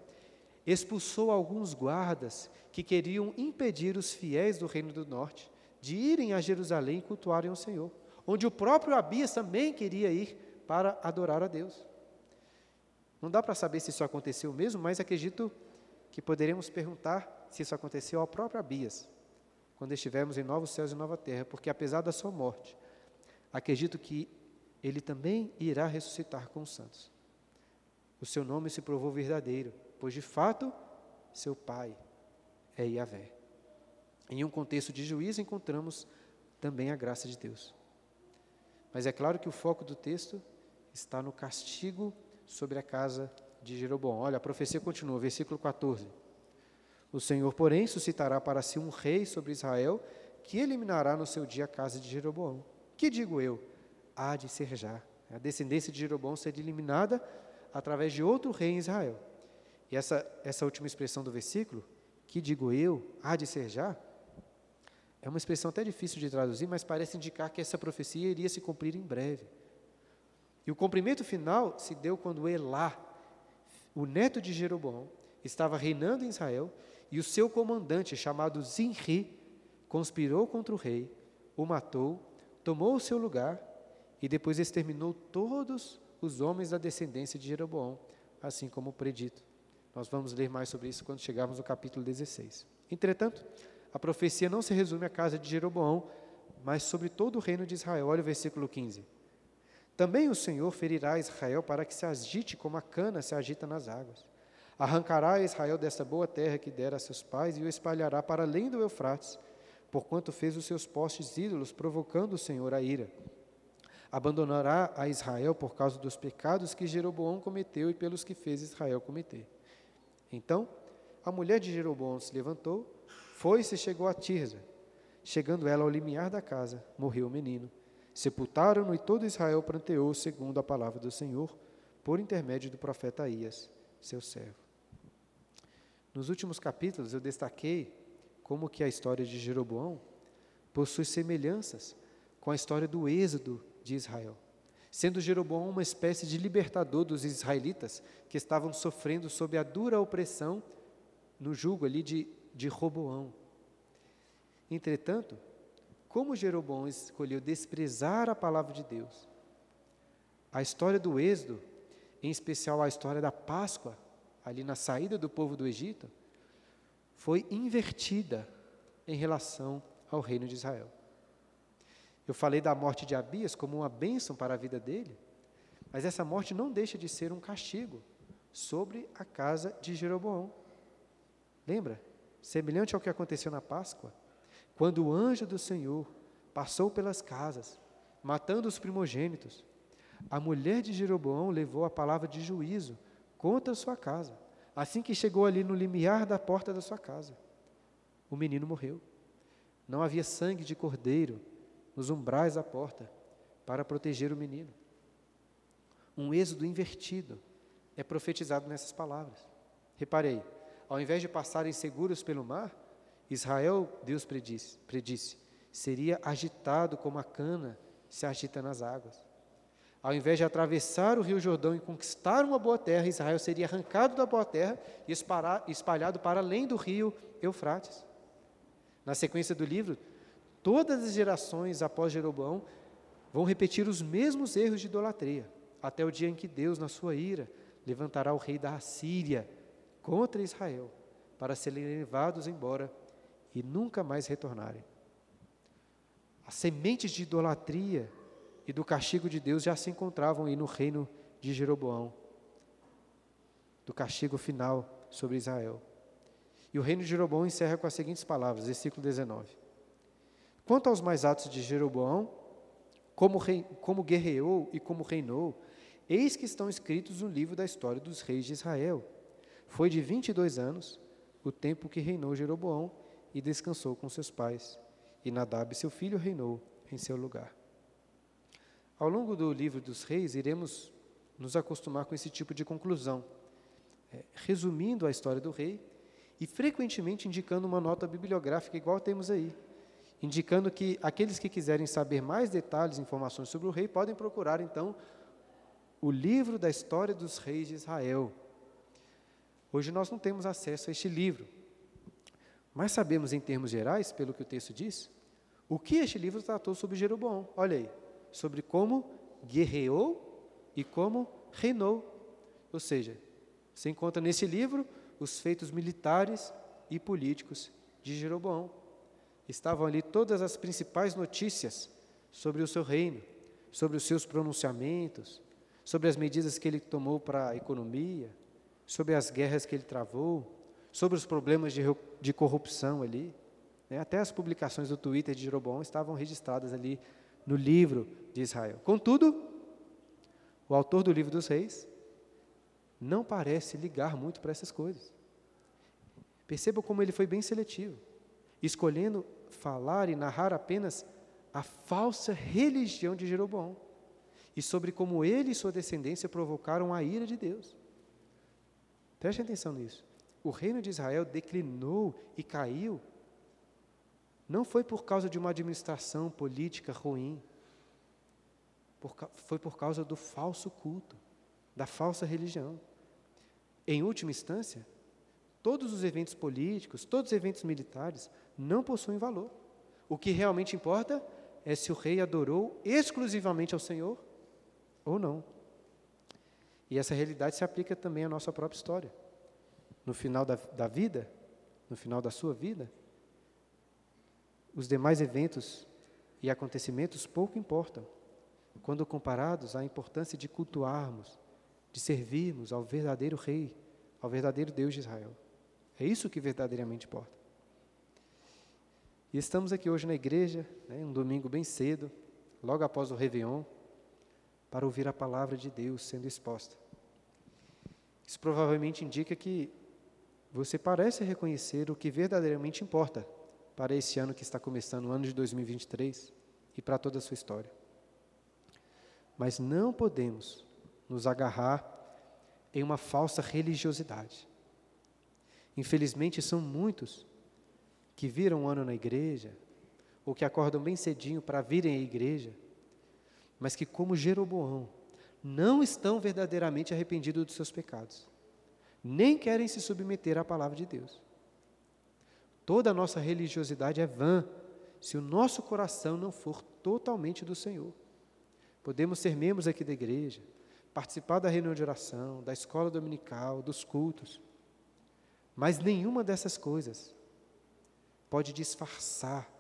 expulsou alguns guardas que queriam impedir os fiéis do Reino do Norte de irem a Jerusalém e cultuarem o Senhor, onde o próprio Abias também queria ir para adorar a Deus. Não dá para saber se isso aconteceu mesmo, mas acredito que poderemos perguntar se isso aconteceu ao próprio Abias quando estivermos em novos céus e nova terra, porque apesar da sua morte, acredito que ele também irá ressuscitar com os santos. O seu nome se provou verdadeiro, pois de fato seu pai é Yahvé. Em um contexto de juízo encontramos também a graça de Deus. Mas é claro que o foco do texto está no castigo sobre a casa de Jeroboão. Olha, a profecia continua, versículo 14. O Senhor, porém, suscitará para si um rei sobre Israel, que eliminará no seu dia a casa de Jeroboão. Que digo eu? Há de ser já. A descendência de Jeroboão será eliminada através de outro rei em Israel. E essa, essa última expressão do versículo, que digo eu, há de ser já, é uma expressão até difícil de traduzir, mas parece indicar que essa profecia iria se cumprir em breve. E o cumprimento final se deu quando Elá, o neto de Jeroboão, estava reinando em Israel e o seu comandante, chamado Zinri, conspirou contra o rei, o matou, tomou o seu lugar e depois exterminou todos os homens da descendência de Jeroboão, assim como predito. Nós vamos ler mais sobre isso quando chegarmos no capítulo 16. Entretanto, a profecia não se resume à casa de Jeroboão, mas sobre todo o reino de Israel. Olha o versículo 15. Também o Senhor ferirá Israel para que se agite como a cana se agita nas águas. Arrancará Israel dessa boa terra que dera a seus pais e o espalhará para além do Eufrates, porquanto fez os seus postes ídolos, provocando o Senhor a ira. Abandonará a Israel por causa dos pecados que Jeroboão cometeu e pelos que fez Israel cometer. Então, a mulher de Jeroboão se levantou, foi-se e chegou a Tirza. Chegando ela ao limiar da casa, morreu o menino. Sepultaram-no e todo Israel pranteou segundo a palavra do Senhor, por intermédio do profeta Ias, seu servo. Nos últimos capítulos eu destaquei como que a história de Jeroboão possui semelhanças com a história do êxodo de Israel, sendo Jeroboão uma espécie de libertador dos israelitas que estavam sofrendo sob a dura opressão no jugo ali de, de Roboão. Entretanto, como Jeroboão escolheu desprezar a palavra de Deus, a história do êxodo, em especial a história da Páscoa, ali na saída do povo do Egito, foi invertida em relação ao reino de Israel. Eu falei da morte de Abias como uma bênção para a vida dele, mas essa morte não deixa de ser um castigo sobre a casa de Jeroboão. Lembra? Semelhante ao que aconteceu na Páscoa, quando o anjo do Senhor passou pelas casas, matando os primogênitos, a mulher de Jeroboão levou a palavra de juízo contra a sua casa, Assim que chegou ali no limiar da porta da sua casa, o menino morreu. Não havia sangue de cordeiro nos umbrais da porta para proteger o menino. Um êxodo invertido é profetizado nessas palavras. Reparei, ao invés de passarem seguros pelo mar, Israel, Deus predisse, predisse seria agitado como a cana se agita nas águas. Ao invés de atravessar o rio Jordão e conquistar uma boa terra, Israel seria arrancado da boa terra e espalhado para além do rio Eufrates. Na sequência do livro, todas as gerações após Jeroboão vão repetir os mesmos erros de idolatria, até o dia em que Deus, na sua ira, levantará o rei da Assíria contra Israel, para serem levados embora e nunca mais retornarem. As sementes de idolatria e do castigo de Deus já se encontravam aí no reino de Jeroboão, do castigo final sobre Israel. E o reino de Jeroboão encerra com as seguintes palavras, versículo 19. Quanto aos mais atos de Jeroboão, como, rei, como guerreou e como reinou, eis que estão escritos no livro da história dos reis de Israel. Foi de 22 anos o tempo que reinou Jeroboão e descansou com seus pais, e Nadab, seu filho, reinou em seu lugar. Ao longo do livro dos reis, iremos nos acostumar com esse tipo de conclusão, é, resumindo a história do rei e frequentemente indicando uma nota bibliográfica igual temos aí, indicando que aqueles que quiserem saber mais detalhes, informações sobre o rei, podem procurar então o livro da história dos reis de Israel. Hoje nós não temos acesso a este livro, mas sabemos em termos gerais, pelo que o texto diz, o que este livro tratou sobre Jeroboão. Olha aí, sobre como guerreou e como reinou. Ou seja, se encontra nesse livro os feitos militares e políticos de Jeroboão. Estavam ali todas as principais notícias sobre o seu reino, sobre os seus pronunciamentos, sobre as medidas que ele tomou para a economia, sobre as guerras que ele travou, sobre os problemas de, de corrupção ali. Né? Até as publicações do Twitter de Jeroboão estavam registradas ali no livro de Israel. Contudo, o autor do livro dos reis não parece ligar muito para essas coisas. Perceba como ele foi bem seletivo, escolhendo falar e narrar apenas a falsa religião de Jeroboão e sobre como ele e sua descendência provocaram a ira de Deus. Preste atenção nisso. O reino de Israel declinou e caiu não foi por causa de uma administração política ruim, por, foi por causa do falso culto, da falsa religião. Em última instância, todos os eventos políticos, todos os eventos militares não possuem valor. O que realmente importa é se o rei adorou exclusivamente ao Senhor ou não. E essa realidade se aplica também à nossa própria história. No final da, da vida, no final da sua vida, os demais eventos e acontecimentos pouco importam, quando comparados à importância de cultuarmos, de servirmos ao verdadeiro Rei, ao verdadeiro Deus de Israel. É isso que verdadeiramente importa. E estamos aqui hoje na igreja, né, um domingo bem cedo, logo após o Réveillon, para ouvir a palavra de Deus sendo exposta. Isso provavelmente indica que você parece reconhecer o que verdadeiramente importa para esse ano que está começando, o ano de 2023, e para toda a sua história. Mas não podemos nos agarrar em uma falsa religiosidade. Infelizmente, são muitos que viram um ano na igreja, ou que acordam bem cedinho para virem à igreja, mas que, como Jeroboão, não estão verdadeiramente arrependidos dos seus pecados, nem querem se submeter à palavra de Deus. Toda a nossa religiosidade é vã se o nosso coração não for totalmente do Senhor. Podemos ser membros aqui da igreja, participar da reunião de oração, da escola dominical, dos cultos, mas nenhuma dessas coisas pode disfarçar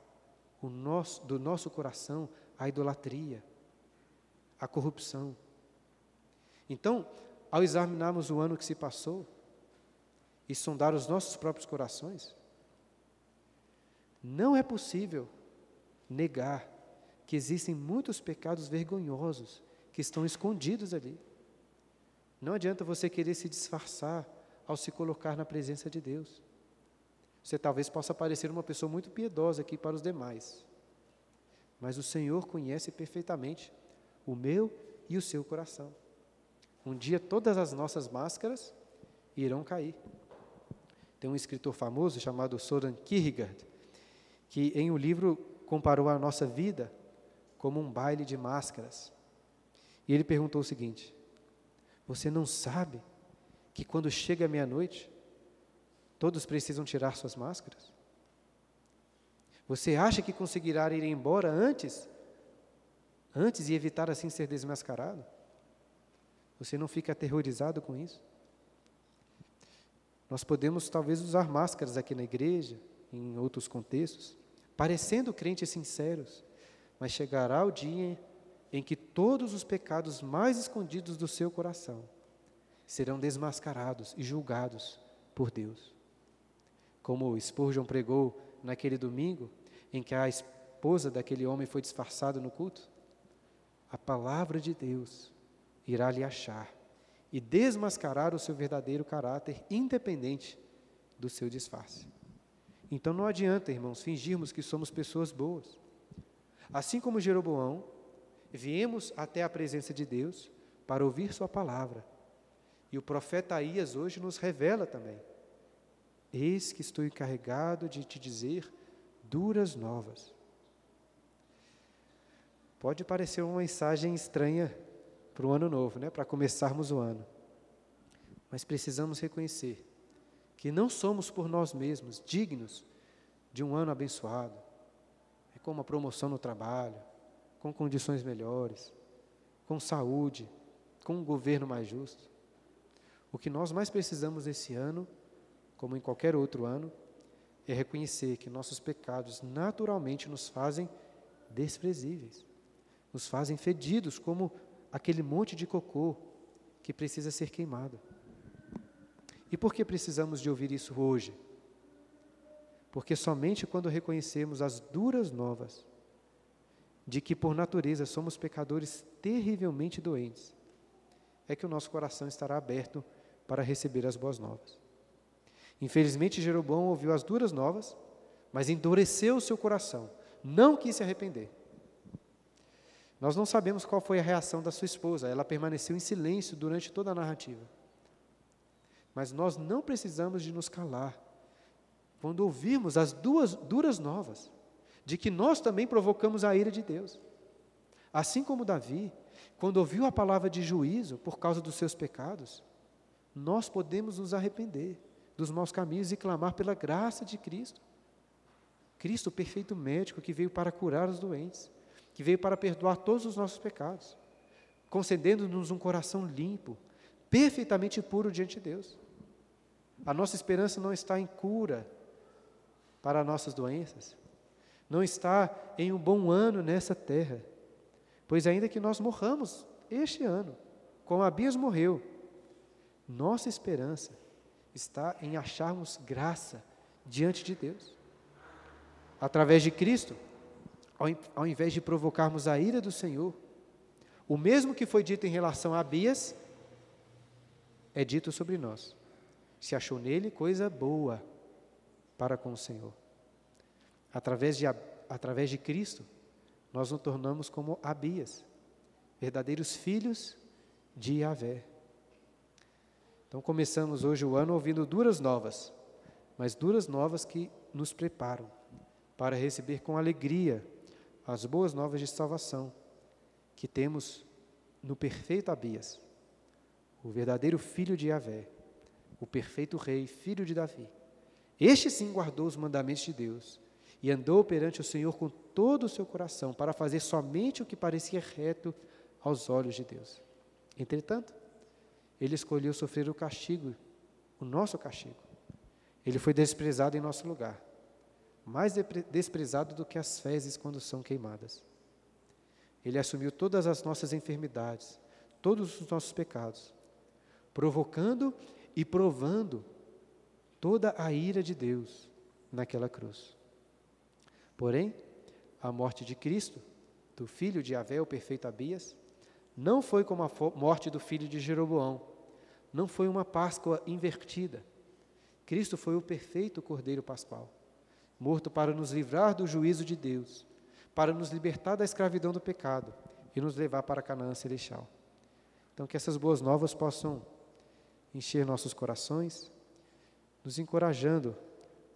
nosso, do nosso coração a idolatria, a corrupção. Então, ao examinarmos o ano que se passou e sondar os nossos próprios corações, não é possível negar que existem muitos pecados vergonhosos que estão escondidos ali. Não adianta você querer se disfarçar ao se colocar na presença de Deus. Você talvez possa parecer uma pessoa muito piedosa aqui para os demais, mas o Senhor conhece perfeitamente o meu e o seu coração. Um dia todas as nossas máscaras irão cair. Tem um escritor famoso chamado Soren Kierkegaard, que em um livro comparou a nossa vida como um baile de máscaras. E ele perguntou o seguinte: Você não sabe que quando chega a meia-noite, todos precisam tirar suas máscaras? Você acha que conseguirá ir embora antes? Antes e evitar assim ser desmascarado? Você não fica aterrorizado com isso? Nós podemos talvez usar máscaras aqui na igreja, em outros contextos, parecendo crentes sinceros, mas chegará o dia em que todos os pecados mais escondidos do seu coração serão desmascarados e julgados por Deus. Como Spurgeon pregou naquele domingo, em que a esposa daquele homem foi disfarçada no culto, a palavra de Deus irá lhe achar e desmascarar o seu verdadeiro caráter, independente do seu disfarce. Então não adianta, irmãos, fingirmos que somos pessoas boas. Assim como Jeroboão, viemos até a presença de Deus para ouvir Sua palavra. E o profeta Aías hoje nos revela também: Eis que estou encarregado de te dizer duras novas. Pode parecer uma mensagem estranha para o ano novo, né? para começarmos o ano. Mas precisamos reconhecer que não somos por nós mesmos dignos de um ano abençoado, é com uma promoção no trabalho, com condições melhores, com saúde, com um governo mais justo. O que nós mais precisamos esse ano, como em qualquer outro ano, é reconhecer que nossos pecados naturalmente nos fazem desprezíveis, nos fazem fedidos como aquele monte de cocô que precisa ser queimado. E por que precisamos de ouvir isso hoje? Porque somente quando reconhecemos as duras novas de que por natureza somos pecadores terrivelmente doentes, é que o nosso coração estará aberto para receber as boas novas. Infelizmente, Jeroboão ouviu as duras novas, mas endureceu o seu coração, não quis se arrepender. Nós não sabemos qual foi a reação da sua esposa, ela permaneceu em silêncio durante toda a narrativa. Mas nós não precisamos de nos calar quando ouvirmos as duas duras novas de que nós também provocamos a ira de Deus. Assim como Davi, quando ouviu a palavra de juízo por causa dos seus pecados, nós podemos nos arrepender dos maus caminhos e clamar pela graça de Cristo. Cristo, o perfeito médico que veio para curar os doentes que veio para perdoar todos os nossos pecados, concedendo-nos um coração limpo, perfeitamente puro diante de Deus. A nossa esperança não está em cura para nossas doenças, não está em um bom ano nessa terra, pois ainda que nós morramos este ano, como Abias morreu, nossa esperança está em acharmos graça diante de Deus. Através de Cristo, ao, invés de provocarmos a ira do Senhor, o mesmo que foi dito em relação a Abias, é dito sobre nós. Se achou nele coisa boa para com o Senhor. Através de, através de Cristo, nós nos tornamos como Abias, verdadeiros filhos de Yahvé. Então começamos hoje o ano ouvindo duras novas, mas duras novas que nos preparam para receber com alegria as boas novas de salvação que temos no perfeito Abias, o verdadeiro filho de Yahvé, o perfeito rei, filho de Davi. Este sim guardou os mandamentos de Deus e andou perante o Senhor com todo o seu coração para fazer somente o que parecia reto aos olhos de Deus. Entretanto, ele escolheu sofrer o castigo, o nosso castigo. Ele foi desprezado em nosso lugar mais desprezado do que as fezes quando são queimadas. Ele assumiu todas as nossas enfermidades, todos os nossos pecados, provocando e provando toda a ira de Deus naquela cruz. Porém, a morte de Cristo, do filho de Avé, o perfeito Abias, não foi como a morte do filho de Jeroboão, não foi uma Páscoa invertida. Cristo foi o perfeito Cordeiro Pascual, morto para nos livrar do juízo de Deus, para nos libertar da escravidão do pecado e nos levar para Canaã celestial. Então, que essas boas novas possam encher nossos corações, nos encorajando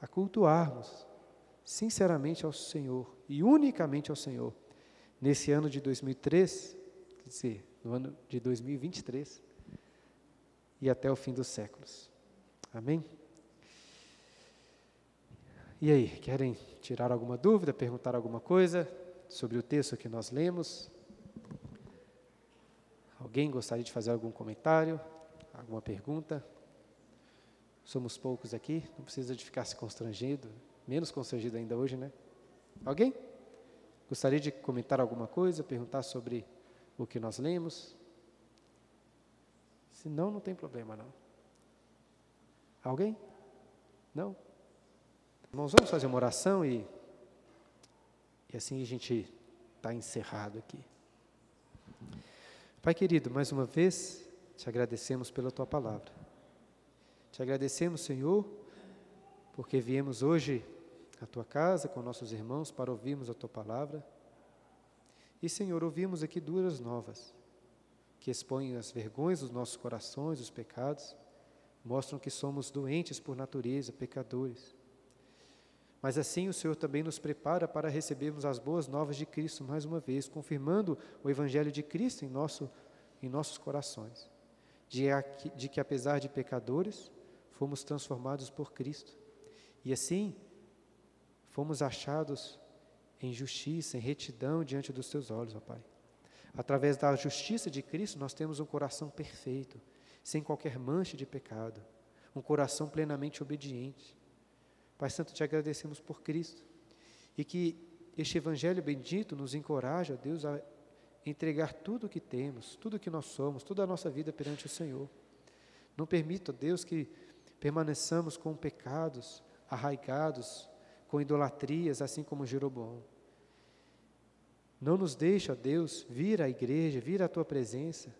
a cultuarmos sinceramente ao Senhor e unicamente ao Senhor nesse ano de 2003, quer dizer, no ano de 2023 e até o fim dos séculos. Amém? E aí, querem tirar alguma dúvida, perguntar alguma coisa sobre o texto que nós lemos? Alguém gostaria de fazer algum comentário, alguma pergunta? Somos poucos aqui, não precisa de ficar se constrangido, menos constrangido ainda hoje, né? Alguém? Gostaria de comentar alguma coisa, perguntar sobre o que nós lemos? Se não, não tem problema não. Alguém? Não? Irmãos, vamos fazer uma oração e, e assim a gente está encerrado aqui. Pai querido, mais uma vez te agradecemos pela tua palavra. Te agradecemos, Senhor, porque viemos hoje à tua casa com nossos irmãos para ouvirmos a tua palavra. E, Senhor, ouvimos aqui duas novas, que expõem as vergonhas dos nossos corações, os pecados, mostram que somos doentes por natureza, pecadores. Mas assim o Senhor também nos prepara para recebermos as boas novas de Cristo mais uma vez, confirmando o Evangelho de Cristo em, nosso, em nossos corações. De, que, apesar de pecadores, fomos transformados por Cristo. E assim, fomos achados em justiça, em retidão diante dos teus olhos, ó Pai. Através da justiça de Cristo, nós temos um coração perfeito, sem qualquer mancha de pecado, um coração plenamente obediente. Pai Santo, te agradecemos por Cristo e que este Evangelho bendito nos encoraja, Deus, a entregar tudo o que temos, tudo o que nós somos, toda a nossa vida perante o Senhor. Não permita, Deus, que permaneçamos com pecados arraigados, com idolatrias, assim como Jeroboão. Não nos deixe, ó Deus, vir à igreja, vir à tua presença,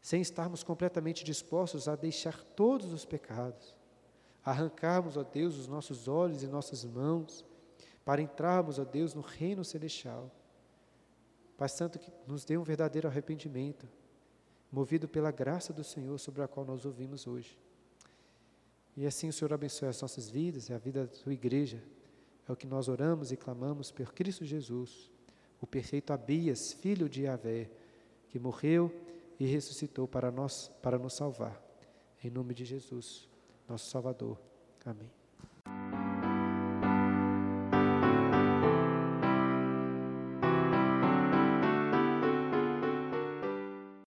sem estarmos completamente dispostos a deixar todos os pecados arrancarmos, ó Deus, os nossos olhos e nossas mãos, para entrarmos, ó Deus, no reino celestial. Pai Santo, que nos dê um verdadeiro arrependimento, movido pela graça do Senhor sobre a qual nós ouvimos hoje. E assim o Senhor abençoe as nossas vidas e a vida da sua igreja. É o que nós oramos e clamamos por Cristo Jesus, o perfeito Abias, filho de Yahvé, que morreu e ressuscitou para nós, para nos salvar. Em nome de Jesus nosso Salvador. Amém.